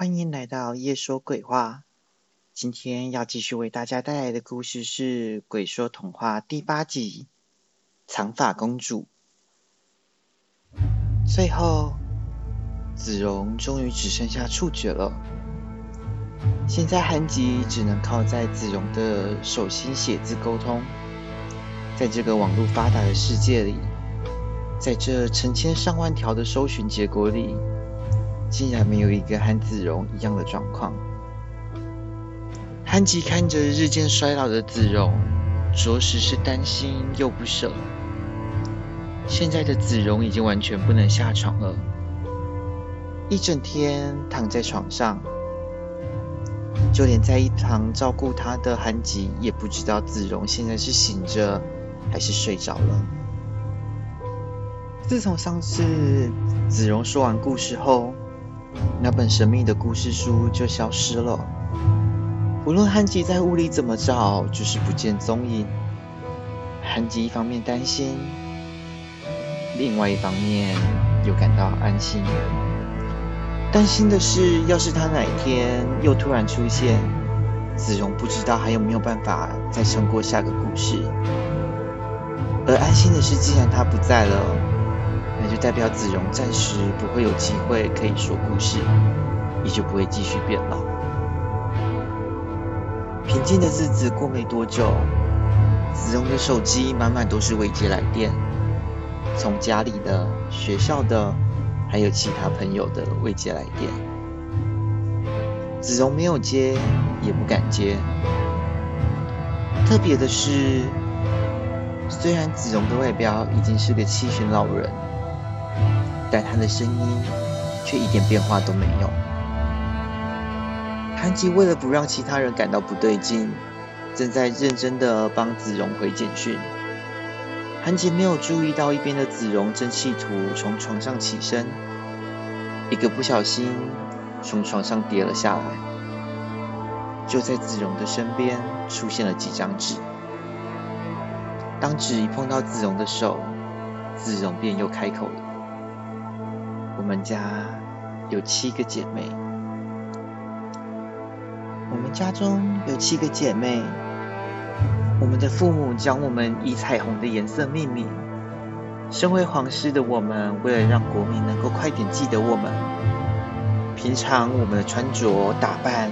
欢迎来到夜说鬼话。今天要继续为大家带来的故事是《鬼说童话》第八集《长发公主》。最后，子荣终于只剩下触觉了。现在韩吉只能靠在子荣的手心写字沟通。在这个网络发达的世界里，在这成千上万条的搜寻结果里。竟然没有一个和子荣一样的状况。韩吉看着日渐衰老的子荣，着实是担心又不舍。现在的子荣已经完全不能下床了，一整天躺在床上，就连在一旁照顾他的韩吉也不知道子荣现在是醒着还是睡着了。自从上次子荣说完故事后，那本神秘的故事书就消失了。无论汉吉在屋里怎么找，就是不见踪影。汉吉一方面担心，另外一方面又感到安心。担心的是，要是他哪天又突然出现，子荣不知道还有没有办法再撑过下个故事。而安心的是，既然他不在了。那就代表子荣暂时不会有机会可以说故事，也就不会继续变老。平静的日子过没多久，子荣的手机满满都是未接来电，从家里的、学校的，还有其他朋友的未接来电。子荣没有接，也不敢接。特别的是，虽然子荣的外表已经是个七旬老人。但他的声音却一点变化都没有。韩吉为了不让其他人感到不对劲，正在认真的帮子荣回简讯。韩吉没有注意到一边的子荣正企图从床上起身，一个不小心从床上跌了下来。就在子荣的身边出现了几张纸，当纸一碰到子荣的手，子荣便又开口了。我们家有七个姐妹。我们家中有七个姐妹。我们的父母将我们以彩虹的颜色命名。身为皇室的我们，为了让国民能够快点记得我们，平常我们的穿着打扮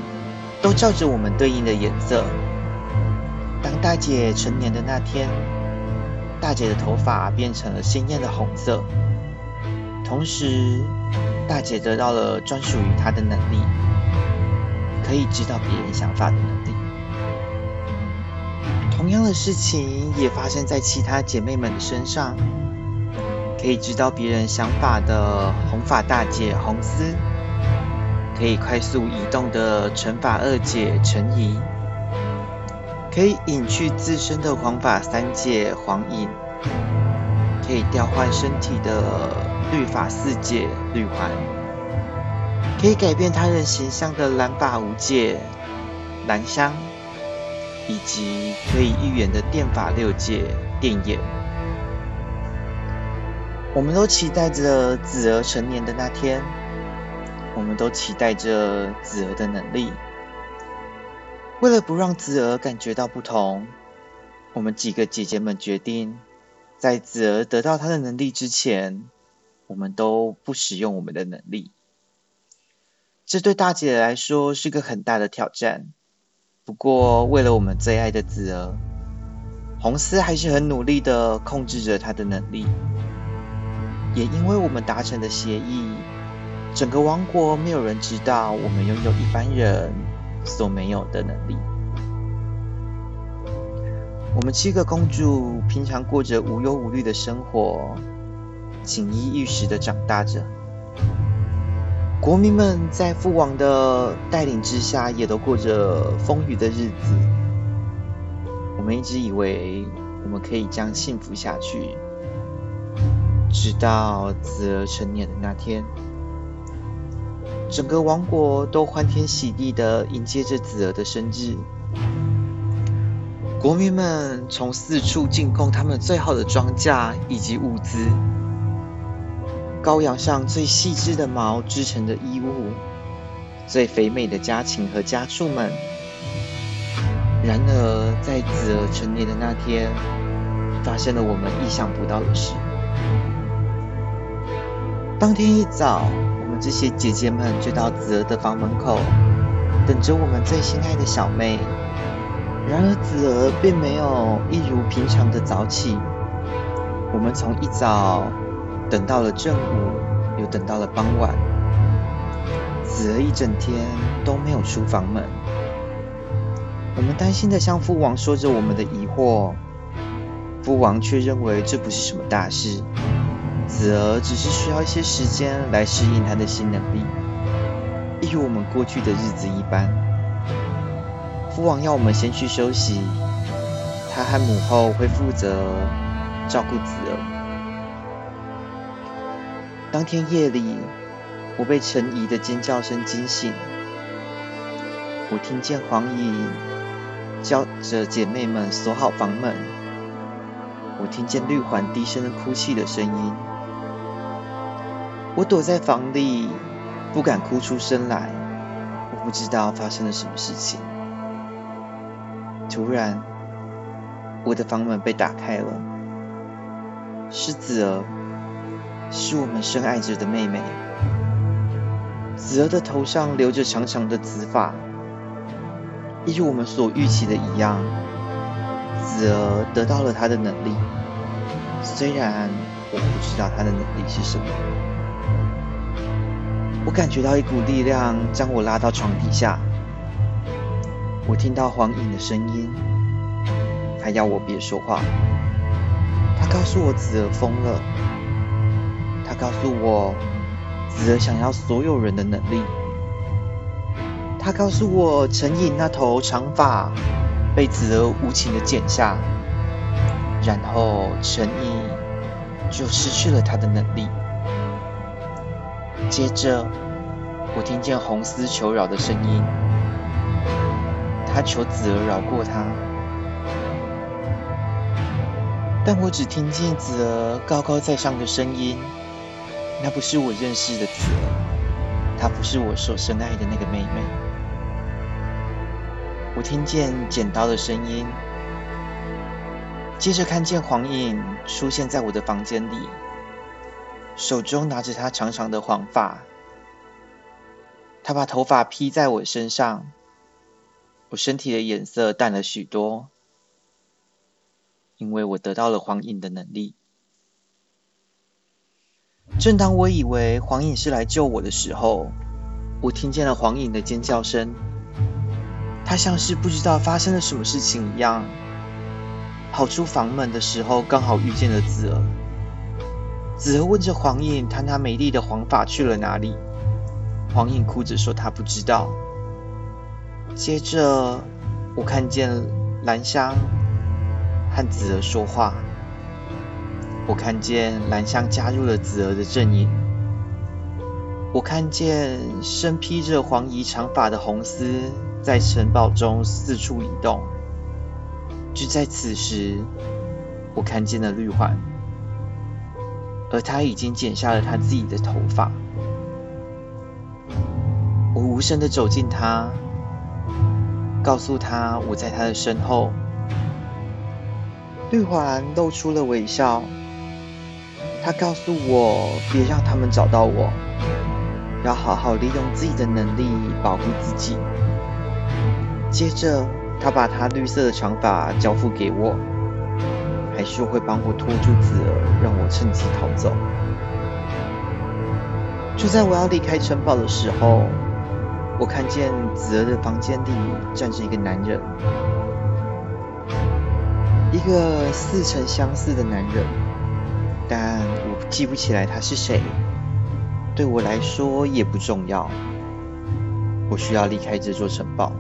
都照着我们对应的颜色。当大姐成年的那天，大姐的头发变成了鲜艳的红色。同时，大姐得到了专属于她的能力，可以知道别人想法的能力。同样的事情也发生在其他姐妹们的身上，可以知道别人想法的红发大姐红丝，可以快速移动的橙发二姐陈怡，可以隐去自身的黄发三姐黄颖，可以调换身体的。律法四姐绿环，可以改变他人形象的蓝法五姐蓝香，以及可以预言的电法六界电眼。我们都期待着子儿成年的那天，我们都期待着子儿的能力。为了不让子儿感觉到不同，我们几个姐姐们决定，在子儿得到他的能力之前。我们都不使用我们的能力，这对大姐来说是个很大的挑战。不过，为了我们最爱的子儿，红丝还是很努力的控制着她的能力。也因为我们达成的协议，整个王国没有人知道我们拥有一般人所没有的能力。我们七个公主平常过着无忧无虑的生活。锦衣玉食的长大着，国民们在父王的带领之下，也都过着丰裕的日子。我们一直以为我们可以这样幸福下去，直到子儿成年的那天，整个王国都欢天喜地的迎接着子儿的生日。国民们从四处进贡他们最好的庄稼以及物资。羔羊上最细致的毛织成的衣物，最肥美的家禽和家畜们。然而，在子儿成年的那天，发生了我们意想不到的事。当天一早，我们这些姐姐们就到子儿的房门口，等着我们最心爱的小妹。然而，子儿并没有一如平常的早起。我们从一早等到了正午，又等到了傍晚，子儿一整天都没有出房门。我们担心的向父王说着我们的疑惑，父王却认为这不是什么大事，子儿只是需要一些时间来适应他的新能力，一如我们过去的日子一般。父王要我们先去休息，他和母后会负责。照顾子儿。当天夜里，我被陈怡的尖叫声惊醒。我听见黄姨叫着姐妹们锁好房门。我听见绿环低声的哭泣的声音。我躲在房里，不敢哭出声来。我不知道发生了什么事情。突然，我的房门被打开了。是子儿，是我们深爱着的妹妹。子儿的头上留着长长的紫发，一如我们所预期的一样，子儿得到了她的能力。虽然我不知道她的能力是什么，我感觉到一股力量将我拉到床底下。我听到黄颖的声音，她要我别说话。他告诉我子儿疯了。告诉我子儿想要所有人的能力。他告诉我陈颖那头长发被子儿无情的剪下，然后陈颖就失去了他的能力。接着我听见红丝求饶的声音，他求子儿饶过他。但我只听见子儿高高在上的声音，那不是我认识的子，她不是我所深爱的那个妹妹。我听见剪刀的声音，接着看见黄影出现在我的房间里，手中拿着她长长的黄发，她把头发披在我身上，我身体的颜色淡了许多。因为我得到了黄影的能力。正当我以为黄影是来救我的时候，我听见了黄影的尖叫声。他像是不知道发生了什么事情一样，跑出房门的时候，刚好遇见了子儿。子儿问着黄影：“他那美丽的黄发去了哪里？”黄影哭着说：“他不知道。”接着，我看见兰香。和子儿说话，我看见兰香加入了紫儿的阵营。我看见身披着黄衣长发的红丝在城堡中四处移动。就在此时，我看见了绿环，而他已经剪下了他自己的头发。我无声的走近他，告诉他我在他的身后。绿环露出了微笑，他告诉我别让他们找到我，要好好利用自己的能力保护自己。接着，他把他绿色的长发交付给我，还说会帮我拖住子儿，让我趁机逃走。就在我要离开城堡的时候，我看见子儿的房间里站着一个男人。一个似曾相识的男人，但我记不起来他是谁。对我来说也不重要。我需要离开这座城堡。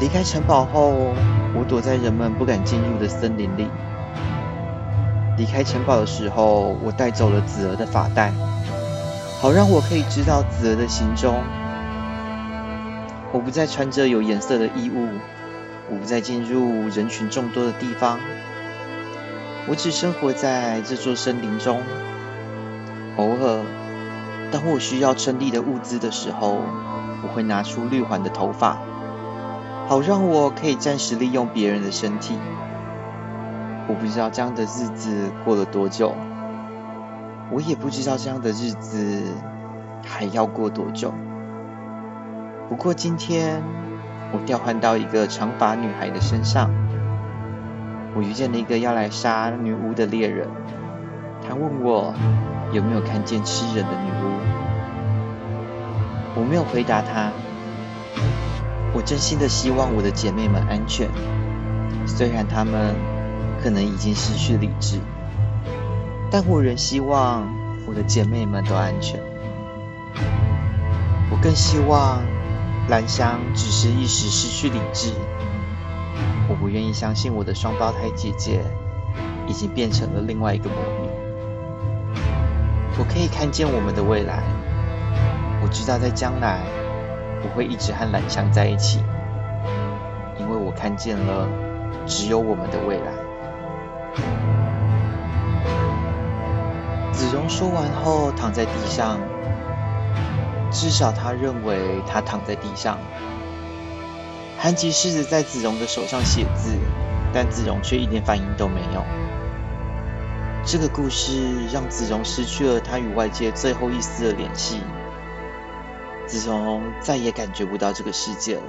离开城堡后，我躲在人们不敢进入的森林里。离开城堡的时候，我带走了子儿的发带，好让我可以知道子儿的行踪。我不再穿着有颜色的衣物。我不再进入人群众多的地方，我只生活在这座森林中。偶尔，当我需要春丽的物资的时候，我会拿出绿环的头发，好让我可以暂时利用别人的身体。我不知道这样的日子过了多久，我也不知道这样的日子还要过多久。不过今天，我调换到一个长发女孩的身上，我遇见了一个要来杀女巫的猎人。他问我有没有看见吃人的女巫，我没有回答他。我真心的希望我的姐妹们安全，虽然她们可能已经失去理智，但我仍希望我的姐妹们都安全。我更希望。兰香只是一时失去理智，我不愿意相信我的双胞胎姐姐已经变成了另外一个魔女。我可以看见我们的未来，我知道在将来我会一直和兰香在一起，因为我看见了只有我们的未来。子荣说完后，躺在地上。至少他认为他躺在地上。韩吉试着在子荣的手上写字，但子荣却一点反应都没有。这个故事让子荣失去了他与外界最后一丝的联系。子荣再也感觉不到这个世界了，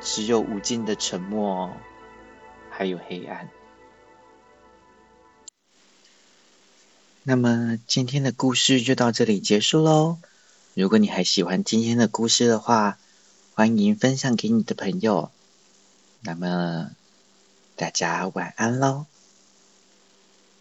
只有无尽的沉默，还有黑暗。那么今天的故事就到这里结束喽。如果你还喜欢今天的故事的话，欢迎分享给你的朋友。那么，大家晚安喽。